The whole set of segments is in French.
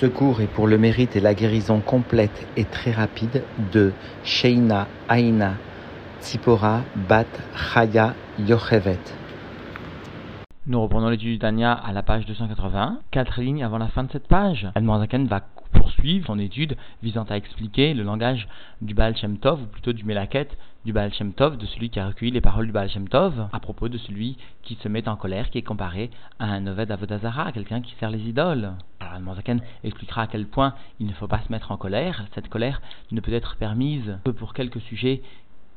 Ce cours est pour le mérite et la guérison complète et très rapide de Sheina Aina Tzipora Bat Chaya Yochevet. Nous reprenons l'étude du Tania à la page 280, quatre lignes avant la fin de cette page. Admorzaken va poursuivre son étude visant à expliquer le langage du Baal Shem Tov, ou plutôt du Melaket du Baal Shem Tov, de celui qui a recueilli les paroles du Baal Shem Tov, à propos de celui qui se met en colère, qui est comparé à un Oved Avodazara, quelqu'un qui sert les idoles. Alors Admorzaken expliquera à quel point il ne faut pas se mettre en colère. Cette colère ne peut être permise que pour quelques sujets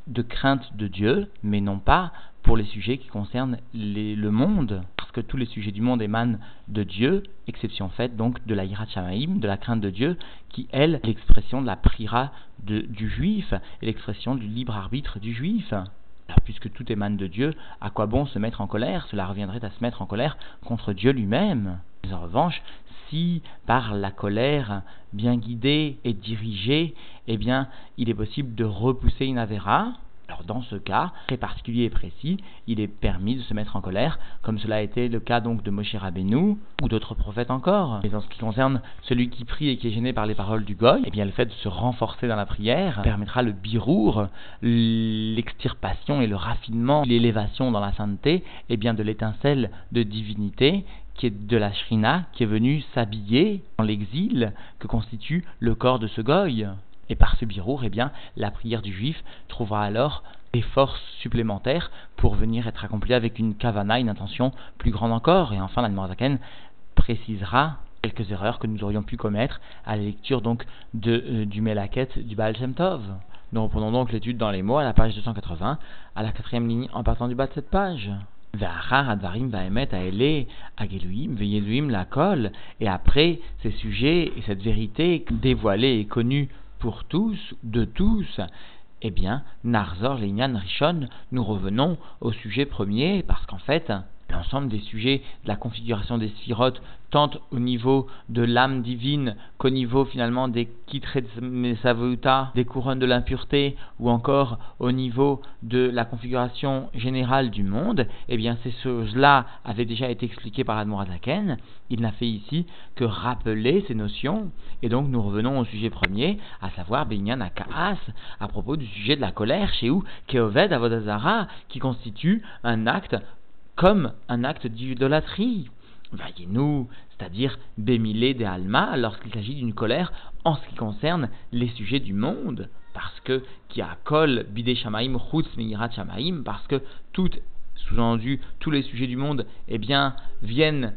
de crainte de Dieu, mais non pas pour les sujets qui concernent le monde, que tous les sujets du monde émanent de Dieu, exception faite donc de la Yirat Shamaim, de la crainte de Dieu, qui elle, est l'expression de la prira du juif, et l'expression du libre arbitre du juif. Alors, puisque tout émane de Dieu, à quoi bon se mettre en colère? Cela reviendrait à se mettre en colère contre Dieu lui-même. Mais en revanche, si par la colère bien guidée et dirigée, eh bien, il est possible de repousser une avéra, alors dans ce cas très particulier et précis, il est permis de se mettre en colère, comme cela a été le cas donc de Moshe Rabbeinu ou d'autres prophètes encore. Mais en ce qui concerne celui qui prie et qui est gêné par les paroles du goy, eh bien le fait de se renforcer dans la prière permettra le birour, l'extirpation et le raffinement, l'élévation dans la sainteté, eh bien de l'étincelle de divinité qui est de la shrina, qui est venue s'habiller dans l'exil que constitue le corps de ce goy. Et par ce birour, eh bien, la prière du juif trouvera alors des forces supplémentaires pour venir être accomplie avec une kavana, une intention plus grande encore. Et enfin, l'Admorazaken précisera quelques erreurs que nous aurions pu commettre à la lecture donc de, euh, du Melaket du Baal Shem Tov. Nous reprenons donc l'étude dans les mots à la page 280, à la quatrième ligne en partant du bas de cette page. et après ces sujets et cette vérité dévoilée et connue pour tous, de tous, eh bien, Narzor, Leinian, Rishon, nous revenons au sujet premier, parce qu'en fait, l'ensemble des sujets de la configuration des sphirotes, tant au niveau de l'âme divine qu'au niveau finalement des kitretmesavuta, des couronnes de l'impureté, ou encore au niveau de la configuration générale du monde, eh bien ces choses-là avaient déjà été expliquées par Admorazaken. Il n'a fait ici que rappeler ces notions, et donc nous revenons au sujet premier, à savoir Benyan Akaas, à propos du sujet de la colère, chez où Keoved Avodazara, qui constitue un acte comme un acte d'idolâtrie. Voyez-nous, c'est-à-dire Bémilé de Alma, lorsqu'il s'agit d'une colère en ce qui concerne les sujets du monde, parce que qui a kol bidé shamaim chutz shamaim, parce que tout, sous-entendu, tous les sujets du monde, eh bien, viennent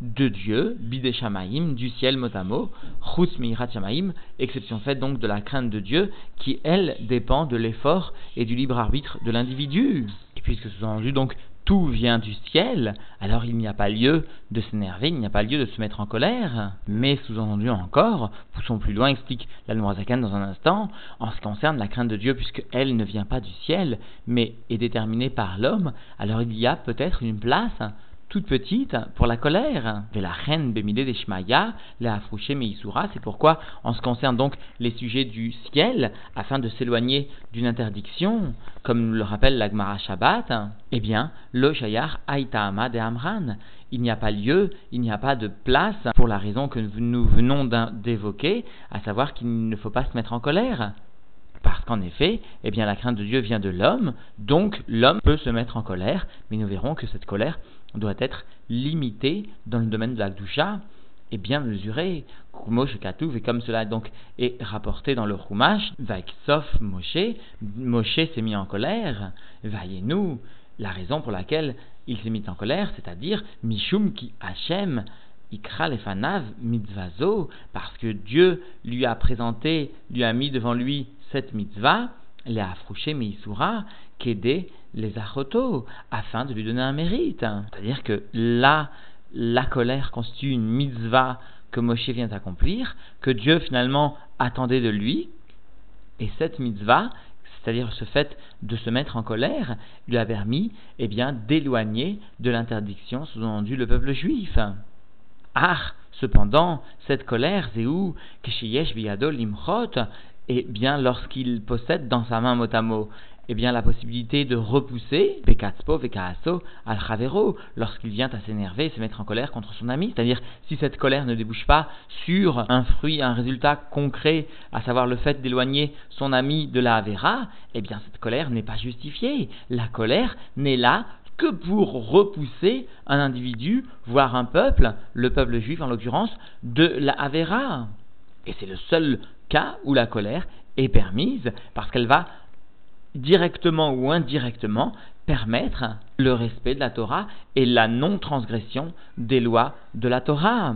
de Dieu, bidé shamaim, du ciel motamo, chutz shamaim, exception faite donc de la crainte de Dieu, qui elle dépend de l'effort et du libre arbitre de l'individu. Et puisque sous-entendu donc tout vient du ciel, alors il n'y a pas lieu de s'énerver, il n'y a pas lieu de se mettre en colère. Mais sous-entendu encore, poussons plus loin, explique la Zakan dans un instant, en ce qui concerne la crainte de Dieu, puisque elle ne vient pas du ciel, mais est déterminée par l'homme, alors il y a peut-être une place toute petite pour la colère. La reine Bémidé des Shmaya, la Afrouché Meisura, c'est pourquoi, en ce qui concerne donc les sujets du ciel, afin de s'éloigner d'une interdiction, comme le rappelle la Gemara Shabbat, eh bien, le Shayar Aïtaama de Amran. Il n'y a pas lieu, il n'y a pas de place pour la raison que nous venons d'évoquer, à savoir qu'il ne faut pas se mettre en colère. Parce qu'en effet, eh bien, la crainte de Dieu vient de l'homme, donc l'homme peut se mettre en colère, mais nous verrons que cette colère doit être limitée dans le domaine de la doucha et bien mesurée. Moshe et comme cela donc est rapporté dans le Chumash, sauf Moshe, Moshe s'est mis en colère, voyez-nous, la raison pour laquelle il s'est mis en colère, c'est-à-dire Mishum ki Hashem, Ikra lefanav mitzvazo, parce que Dieu lui a présenté, lui a mis devant lui cette mitzvah, les afrouché meisura, qu'aider les achotos, afin de lui donner un mérite. C'est-à-dire que là, la colère constitue une mitzvah que Moshe vient accomplir, que Dieu finalement attendait de lui, et cette mitzvah, c'est-à-dire ce fait de se mettre en colère, lui a permis eh bien, d'éloigner de l'interdiction sous-entendu le peuple juif. Ah, cependant, cette colère, Zéou, Kesheyesh Biadol Limchot, et bien lorsqu'il possède dans sa main mot à mot eh bien, la possibilité de repousser Bekatspo, Bekaaso, al Chavero, lorsqu'il vient à s'énerver et se mettre en colère contre son ami. C'est-à-dire, si cette colère ne débouche pas sur un fruit, un résultat concret, à savoir le fait d'éloigner son ami de la Avera, eh bien, cette colère n'est pas justifiée. La colère n'est là que pour repousser un individu, voire un peuple, le peuple juif en l'occurrence, de la Avera. Et c'est le seul cas où la colère est permise parce qu'elle va directement ou indirectement permettre le respect de la Torah et la non-transgression des lois de la Torah.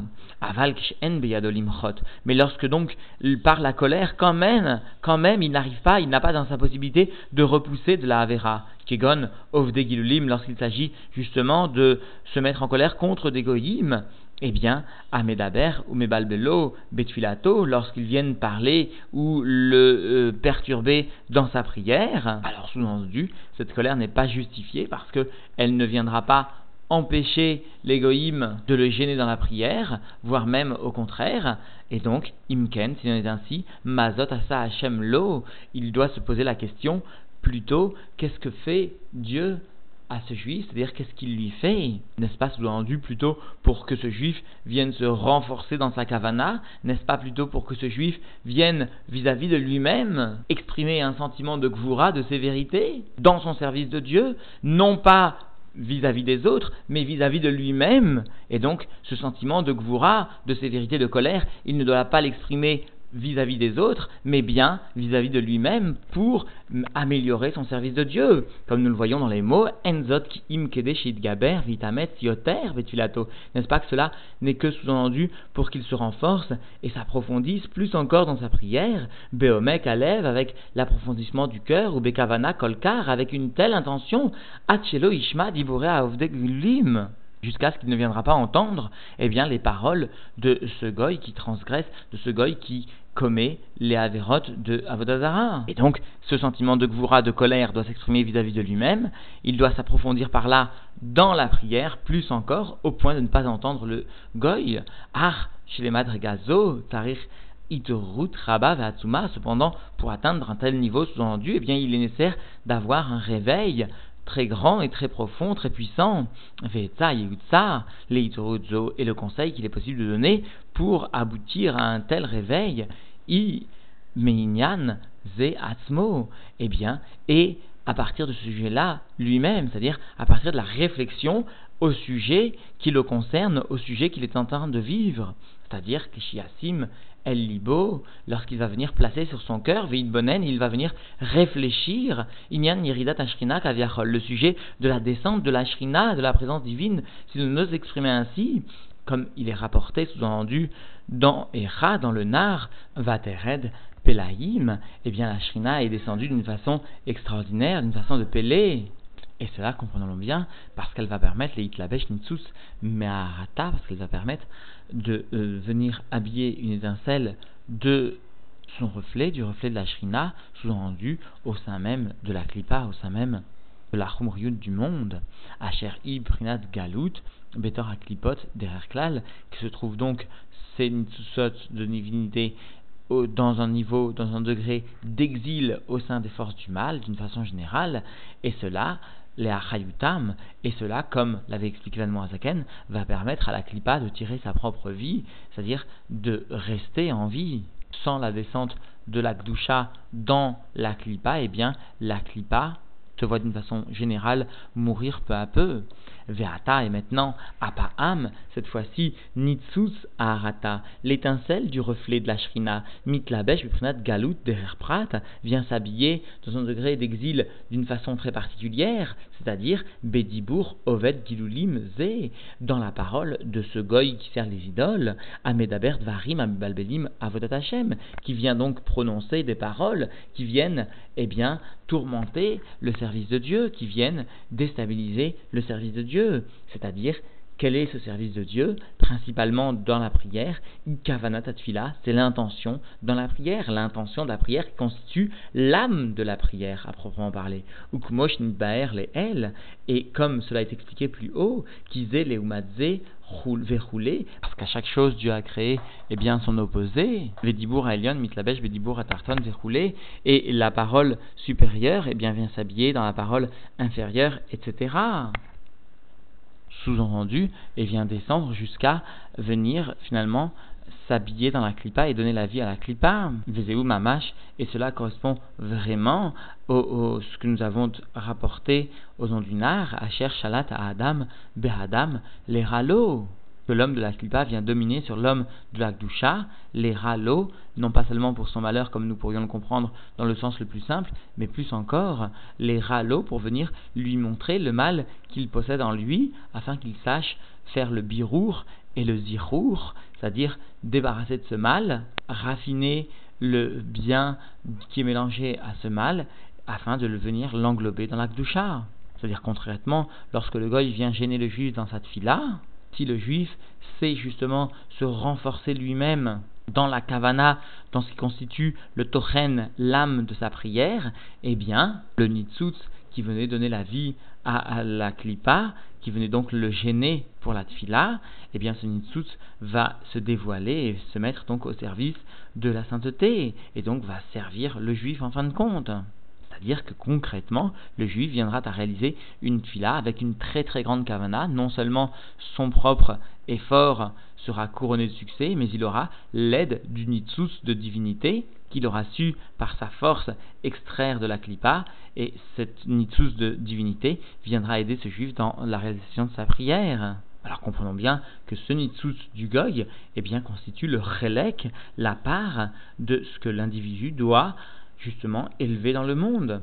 Mais lorsque donc, par la colère, quand même, quand même, il n'arrive pas, il n'a pas dans sa possibilité de repousser de la Avera. Kegon, Ovde Gilulim, lorsqu'il s'agit justement de se mettre en colère contre des goyim, eh bien, Amedaber ou Mebalbelo, Betfilato, lorsqu'ils viennent parler ou le euh, perturber dans sa prière, alors sous-entendu, cette colère n'est pas justifiée parce qu'elle ne viendra pas empêcher l'égoïme de le gêner dans la prière, voire même au contraire, et donc, Imken, s'il en est ainsi, Mazot Asa Hashem Lo, il doit se poser la question plutôt, qu'est-ce que fait Dieu à ce juif, c'est-à-dire qu'est-ce qu'il lui fait N'est-ce pas sous-entendu plutôt pour que ce juif vienne se renforcer dans sa kavana N'est-ce pas plutôt pour que ce juif vienne vis-à-vis de lui-même exprimer un sentiment de gvoura, de sévérité, dans son service de Dieu Non pas vis-à-vis des autres, mais vis-à-vis de lui-même. Et donc, ce sentiment de gvoura, de sévérité, de colère, il ne doit pas l'exprimer vis-à-vis des autres, mais bien vis-à-vis de lui-même pour améliorer son service de Dieu. Comme nous le voyons dans les mots, Enzot im gaber vitamet yoter vetulato. N'est-ce pas que cela n'est que sous-entendu pour qu'il se renforce et s'approfondisse plus encore dans sa prière, Beomek alève avec l'approfondissement du cœur, ou Bekavana kolkar avec une telle intention, Achelo ishma divore lim jusqu'à ce qu'il ne viendra pas entendre eh bien, les paroles de ce goy qui transgresse, de ce goy qui commet les avérotes de Avodazara. Et donc, ce sentiment de gvoura, de colère, doit s'exprimer vis-à-vis de lui-même. Il doit s'approfondir par là dans la prière, plus encore, au point de ne pas entendre le goy. Ah, chez les madrigazo, tarich Itorut, Vatsuma, cependant, pour atteindre un tel niveau sous-entendu, eh bien, il est nécessaire d'avoir un réveil très grand et très profond, très puissant. Et le conseil qu'il est possible de donner pour aboutir à un tel réveil. I, Meinyan, Ze Atzmo, eh bien, et à partir de ce sujet-là lui-même, c'est-à-dire à partir de la réflexion au sujet qui le concerne, au sujet qu'il est en train de vivre. C'est-à-dire que Shiasim El Libo, lorsqu'il va venir placer sur son cœur, Veid Bonen, il va venir réfléchir, Inyan Yeridat Ashrina Kaviachol, le sujet de la descente de la Shrina, de la présence divine, si nous nous exprimons ainsi, comme il est rapporté, sous-entendu, dans Echa, dans le Nar, Vatered, Pelaïm, eh bien la Shrina est descendue d'une façon extraordinaire, d'une façon de Pélé. Et cela, comprenons-le bien, parce qu'elle va permettre les Hitlabesh Nitsus Meharata, parce qu'elle va permettre de euh, venir habiller une étincelle de son reflet, du reflet de la Shrina, sous-entendu au sein même de la Klippa, au sein même de la Chumriyut du monde, Asher Ibrinat Galut, Betor Aklipot, Dererklal, qui se trouve donc ces Nitsusot de divinité dans un niveau, dans un degré d'exil au sein des forces du mal, d'une façon générale, et cela les achayutam, et cela, comme l'avait expliqué Van Moazaken, va permettre à la klipa de tirer sa propre vie, c'est-à-dire de rester en vie. Sans la descente de la gdusha dans la klipa, eh bien, la klipa te voit d'une façon générale mourir peu à peu. Veata et maintenant Apaam, cette fois-ci Nitsus Aharata, l'étincelle du reflet de la Shrina, Mitlabesh Biprinat Galut derrière vient s'habiller dans un degré d'exil d'une façon très particulière, c'est-à-dire Bedibour Oved Gilulim Ze, dans la parole de ce goy qui sert les idoles, Amedabert Varim Amibalbelim Avodat qui vient donc prononcer des paroles qui viennent, eh bien, tourmenter le de Dieu, qui viennent déstabiliser le service de Dieu c'est-à-dire quel est ce service de Dieu? Principalement dans la prière. Ikavanat c'est l'intention dans la prière, l'intention de la prière qui constitue l'âme de la prière à proprement parler. Ukmosh nidbaer le el, et comme cela est expliqué plus haut, kizé le umadze verrouler, parce qu'à chaque chose Dieu a créé eh bien son opposé, Vedibur à Elion, Mitlabesh, Vedibur à Tarton, verrouler, et la parole supérieure eh bien vient s'habiller dans la parole inférieure, etc sous-entendu, et vient descendre jusqu'à venir finalement s'habiller dans la clipa et donner la vie à la clipa, Vezeu Mamash, et cela correspond vraiment au, ce que nous avons rapporté aux nom du Nar, Asher Shalat à Adam, Behadam, les ralo que l'homme de la Klipa vient dominer sur l'homme de la Gdusha, les râleaux, non pas seulement pour son malheur comme nous pourrions le comprendre dans le sens le plus simple, mais plus encore les râleaux pour venir lui montrer le mal qu'il possède en lui, afin qu'il sache faire le birour et le zirour, c'est-à-dire débarrasser de ce mal, raffiner le bien qui est mélangé à ce mal, afin de le venir l'englober dans la Gdusha. C'est-à-dire concrètement, lorsque le goy vient gêner le juif dans sa fila, si le juif sait justement se renforcer lui-même dans la kavana, dans ce qui constitue le tochen, l'âme de sa prière, eh bien, le nitzutz qui venait donner la vie à, la klipa, qui venait donc le gêner pour la tfila, eh bien, ce nitzutz va se dévoiler et se mettre donc au service de la sainteté, et donc va servir le juif en fin de compte. C'est-à-dire que concrètement, le juif viendra à réaliser une fila avec une très très grande kavana. Non seulement son propre effort sera couronné de succès, mais il aura l'aide du nitsus de divinité qu'il aura su par sa force extraire de la klipa, et cette nitsus de divinité viendra aider ce juif dans la réalisation de sa prière. Alors comprenons bien que ce nitsus du goy eh bien, constitue le relek, la part de ce que l'individu doit justement élevé dans le monde.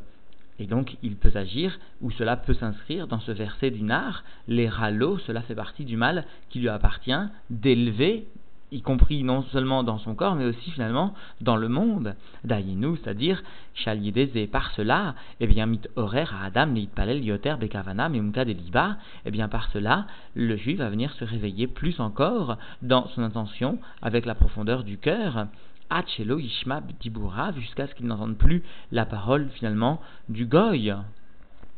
Et donc, il peut agir, ou cela peut s'inscrire dans ce verset du Nar, les râleaux, cela fait partie du mal qui lui appartient d'élever, y compris non seulement dans son corps, mais aussi finalement dans le monde. Dayinu, c'est-à-dire, et par cela, eh bien, mit horaire à Adam, palel, yoter, bekavana, memka deliba, eh bien, par cela, le juif va venir se réveiller plus encore dans son intention, avec la profondeur du cœur, Hachelo Ishma jusqu'à ce qu'il n'entende plus la parole finalement du Goy.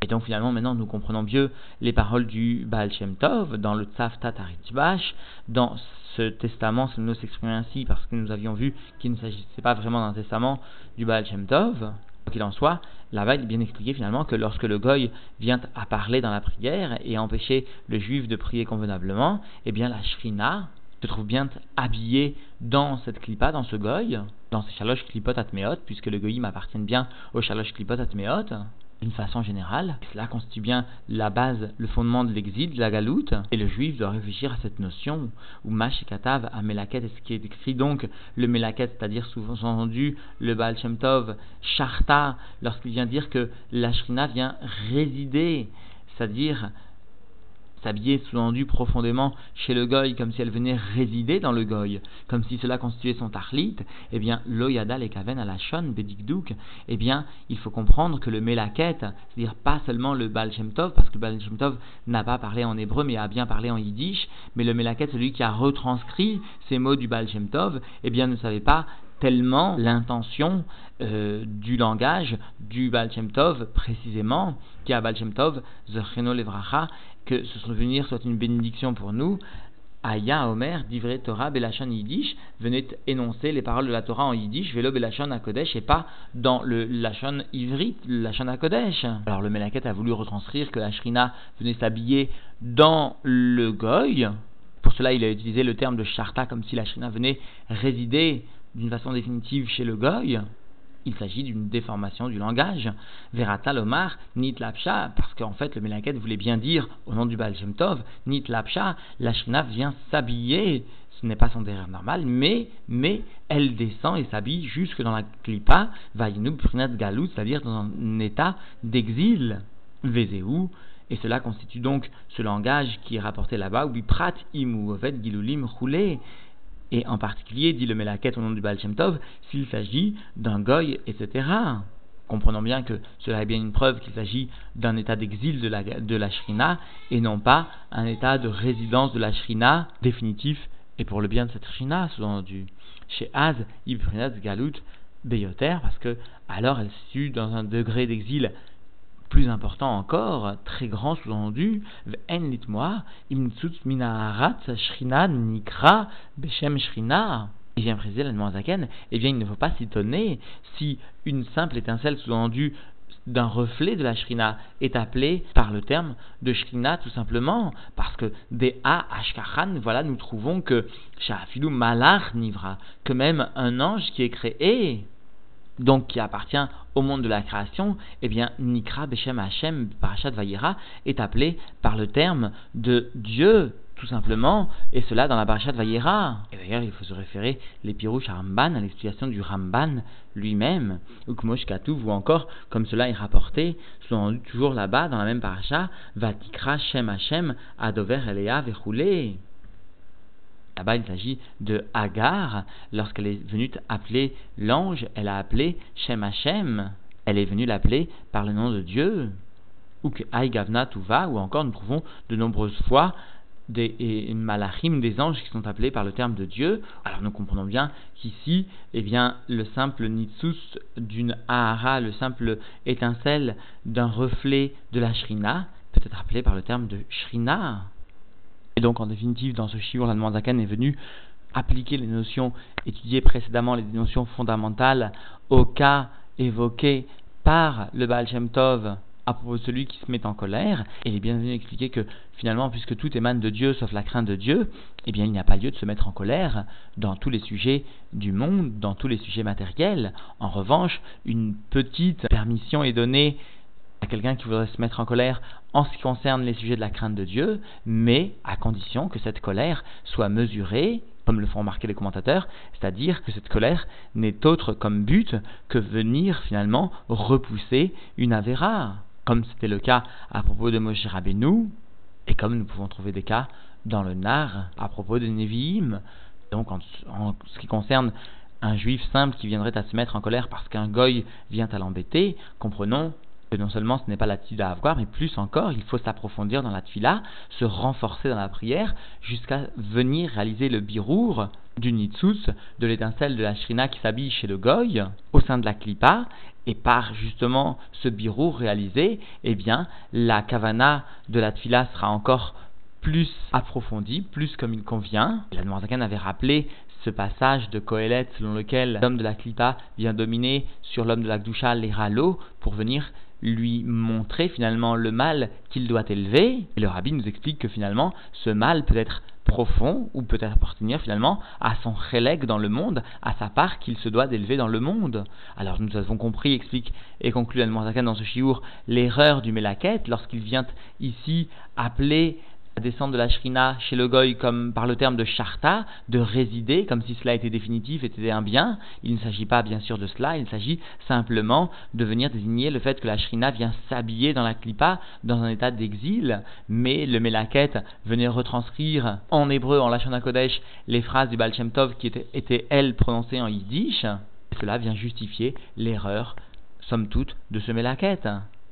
Et donc finalement maintenant nous comprenons mieux les paroles du Baal Shem Tov dans le Tzavtat Aritbash, dans ce testament, si nous s'exprimer ainsi, parce que nous avions vu qu'il ne s'agissait pas vraiment d'un testament du Baal Shem Tov. Qu'il en soit, là-bas il est bien expliqué finalement que lorsque le goy vient à parler dans la prière et à empêcher le juif de prier convenablement, eh bien la shrina, se trouve bien habillé dans cette clipa, dans ce goy, dans ces chaloches clipot atmeot, puisque le goyim appartient bien aux chaloches clipot atmeot, d'une façon générale. Cela constitue bien la base, le fondement de l'exil, de la galoute, et le juif doit réfléchir à cette notion, où Mash et Katav à Melaket, est ce qui est écrit donc le Melaket, c'est-à-dire souvent entendu le Baal Shem Tov, Sharta, lorsqu'il vient dire que la Shrina vient résider, c'est-à-dire s'habiller sous-entendu profondément chez le goy comme si elle venait résider dans le goy, comme si cela constituait son tarlit, eh bien, loyada et kaven à la shon bedikduk, eh bien, il faut comprendre que le melaket, c'est-à-dire pas seulement le Baal Shem Tov, parce que le Baal Shem Tov n'a pas parlé en hébreu, mais a bien parlé en yiddish, mais le melaket, celui qui a retranscrit ces mots du Baal Shem Tov, eh bien, ne savait pas tellement l'intention euh, du langage du Baal Tov, précisément, qui a Baal Shem Tov, Levracha, que ce souvenir soit une bénédiction pour nous. Aya Omer, d'Ivre Torah, Belachon Yiddish, venait énoncer les paroles de la Torah en Yiddish, Velo Belachon à Kodesh, et pas dans le Lachon Ivrit, le Lachon à Kodesh. Alors le Melaket a voulu retranscrire que la Shrina venait s'habiller dans le Goy. Pour cela, il a utilisé le terme de Sharta, comme si la Shrina venait résider d'une façon définitive chez le Goy, il s'agit d'une déformation du langage. Verata lomar, nit lapsha, parce qu'en fait le Melaket voulait bien dire, au nom du Baal Shem la Shna vient s'habiller, ce n'est pas son derrière normal, mais, mais elle descend et s'habille jusque dans la klipa, vaïnou prinat galou, c'est-à-dire dans un état d'exil. Vezeu, et cela constitue donc ce langage qui est rapporté là-bas, où prat imu gilulim roulé, et en particulier, dit le Melaket au nom du Baal Tov, s'il s'agit d'un goy, etc. comprenons bien que cela est bien une preuve qu'il s'agit d'un état d'exil de la, de la Shrina et non pas un état de résidence de la Shrina définitif et pour le bien de cette Shrina, sous-entendu. Chez Az, Ibrinat Galut Beyoter, parce que alors elle se situe dans un degré d'exil plus important encore, très grand sous-entendu, En litmoa, imtsut minaharat shrina nikra beshem shrina. Il vient préciser la Zaken, eh bien il ne faut pas s'étonner si une simple étincelle sous-entendue d'un reflet de la shrina est appelée par le terme de shrina tout simplement parce que des a ashkachan voilà nous trouvons que shafilu malach nivra que même un ange qui est créé donc qui appartient au monde de la création, eh bien, Nikra Beshem Hashem Parashat Vayera est appelé par le terme de Dieu, tout simplement, et cela dans la Parashat Vayera. Et d'ailleurs, il faut se référer les Pirouches Ramban, à l'explication du Ramban lui-même, ou Kmosh ou encore, comme cela est rapporté, sont toujours là-bas, dans la même Parashat, Vatikra Shem Hashem Adover Elea Vechoulé. Là-bas, il s'agit de Agar. Lorsqu'elle est venue appeler l'ange, elle a appelé Shem Hashem. Elle est venue l'appeler par le nom de Dieu. Ou que Aïgavna Tuva, ou encore nous trouvons de nombreuses fois des malachim, des anges qui sont appelés par le terme de Dieu. Alors nous comprenons bien qu'ici, eh bien, le simple nitsus d'une ahara, le simple étincelle d'un reflet de la shrina, peut être appelé par le terme de shrina. Et donc, en définitive, dans ce shiur, la Zaken est venu appliquer les notions étudiées précédemment, les notions fondamentales, au cas évoqué par le Baal Shem Tov à propos de celui qui se met en colère. Et il est bien venu expliquer que finalement, puisque tout émane de Dieu sauf la crainte de Dieu, eh bien, il n'y a pas lieu de se mettre en colère dans tous les sujets du monde, dans tous les sujets matériels. En revanche, une petite permission est donnée à quelqu'un qui voudrait se mettre en colère en ce qui concerne les sujets de la crainte de Dieu, mais à condition que cette colère soit mesurée, comme le font remarquer les commentateurs, c'est-à-dire que cette colère n'est autre comme but que venir finalement repousser une avéra, comme c'était le cas à propos de Moshe Rabbeinu, et comme nous pouvons trouver des cas dans le Nar à propos de Nevi'im. Donc en, en ce qui concerne un juif simple qui viendrait à se mettre en colère parce qu'un goy vient à l'embêter, comprenons que non seulement ce n'est pas la à avoir, mais plus encore, il faut s'approfondir dans la tfila, se renforcer dans la prière, jusqu'à venir réaliser le birour du nitsus, de l'étincelle de la shrina qui s'habille chez le goy, au sein de la klipa, et par justement ce birour réalisé, eh bien, la kavana de la tfila sera encore plus approfondie, plus comme il convient. La Noirzakan avait rappelé ce passage de Kohelet selon lequel l'homme de la Klipa vient dominer sur l'homme de la Gdusha les râleaux pour venir lui montrer finalement le mal qu'il doit élever. Et le rabbi nous explique que finalement ce mal peut être profond ou peut appartenir finalement à son relègue dans le monde, à sa part qu'il se doit d'élever dans le monde. Alors nous avons compris, explique et conclut Al-Morzakan dans ce chiour, l'erreur du Melaket lorsqu'il vient ici appeler la descente de la Shrina chez le Goy comme par le terme de Sharta, de résider, comme si cela était définitif, était un bien. Il ne s'agit pas bien sûr de cela, il s'agit simplement de venir désigner le fait que la Shrina vient s'habiller dans la Klippa dans un état d'exil, mais le Melaket venait retranscrire en hébreu, en Lashon Kodesh, les phrases du Baal Tov qui étaient, étaient elles prononcées en Yiddish. Cela vient justifier l'erreur, somme toute, de ce Melaket.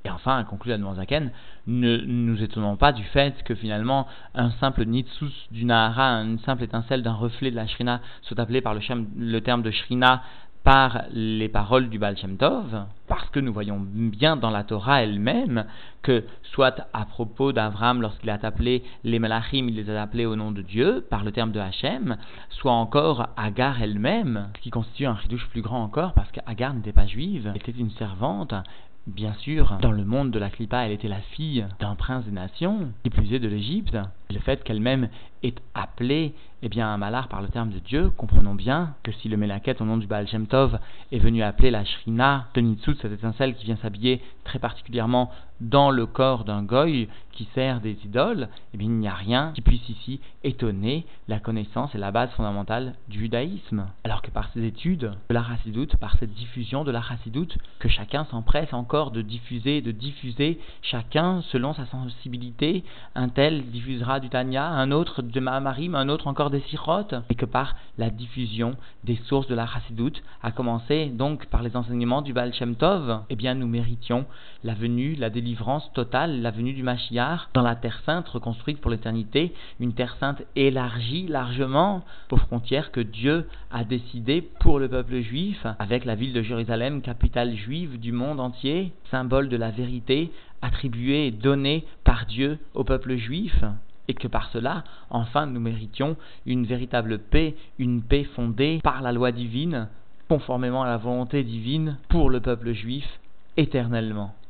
Et enfin, conclut la Zaken, ne nous étonnons pas du fait que finalement un simple nitsus du Nahara, une simple étincelle d'un reflet de la Shrina, soit appelé par le, terme de Shrina par les paroles du Baal Shem Tov, parce que nous voyons bien dans la Torah elle-même que, soit à propos d'Avram, lorsqu'il a appelé les Malachim, il les a appelés au nom de Dieu, par le terme de Hachem, soit encore Agar elle-même, qui constitue un ridouche plus grand encore, parce qu'Agar n'était pas juive, était une servante, Bien sûr, dans le monde de la Klippa, elle était la fille d'un prince des nations, qui de l'Égypte. Le fait qu'elle-même est appelée eh bien, un malard par le terme de Dieu, comprenons bien que si le Melaket au nom du Baal Shem Tov est venu appeler la Shrina Tenitsut, cette étincelle qui vient s'habiller très particulièrement dans le corps d'un goy qui sert des idoles, eh bien, il n'y a rien qui puisse ici étonner la connaissance et la base fondamentale du judaïsme. Alors que par ces études de la chassidoute, par cette diffusion de la chassidoute, que chacun s'empresse encore de diffuser, de diffuser, chacun selon sa sensibilité, un tel diffusera du Tanya, un autre de Mahamarim, un autre encore des sirotes, et que par la diffusion des sources de la chassidoute, à commencer donc par les enseignements du Baal Shem Tov, eh bien nous méritions la venue, la délivrance totale, la venue du Mashiach dans la terre sainte reconstruite pour l'éternité, une terre sainte élargie largement aux frontières que Dieu a décidé pour le peuple juif, avec la ville de Jérusalem, capitale juive du monde entier, symbole de la vérité attribuée et donnée par Dieu au peuple juif et que par cela, enfin, nous méritions une véritable paix, une paix fondée par la loi divine, conformément à la volonté divine pour le peuple juif éternellement.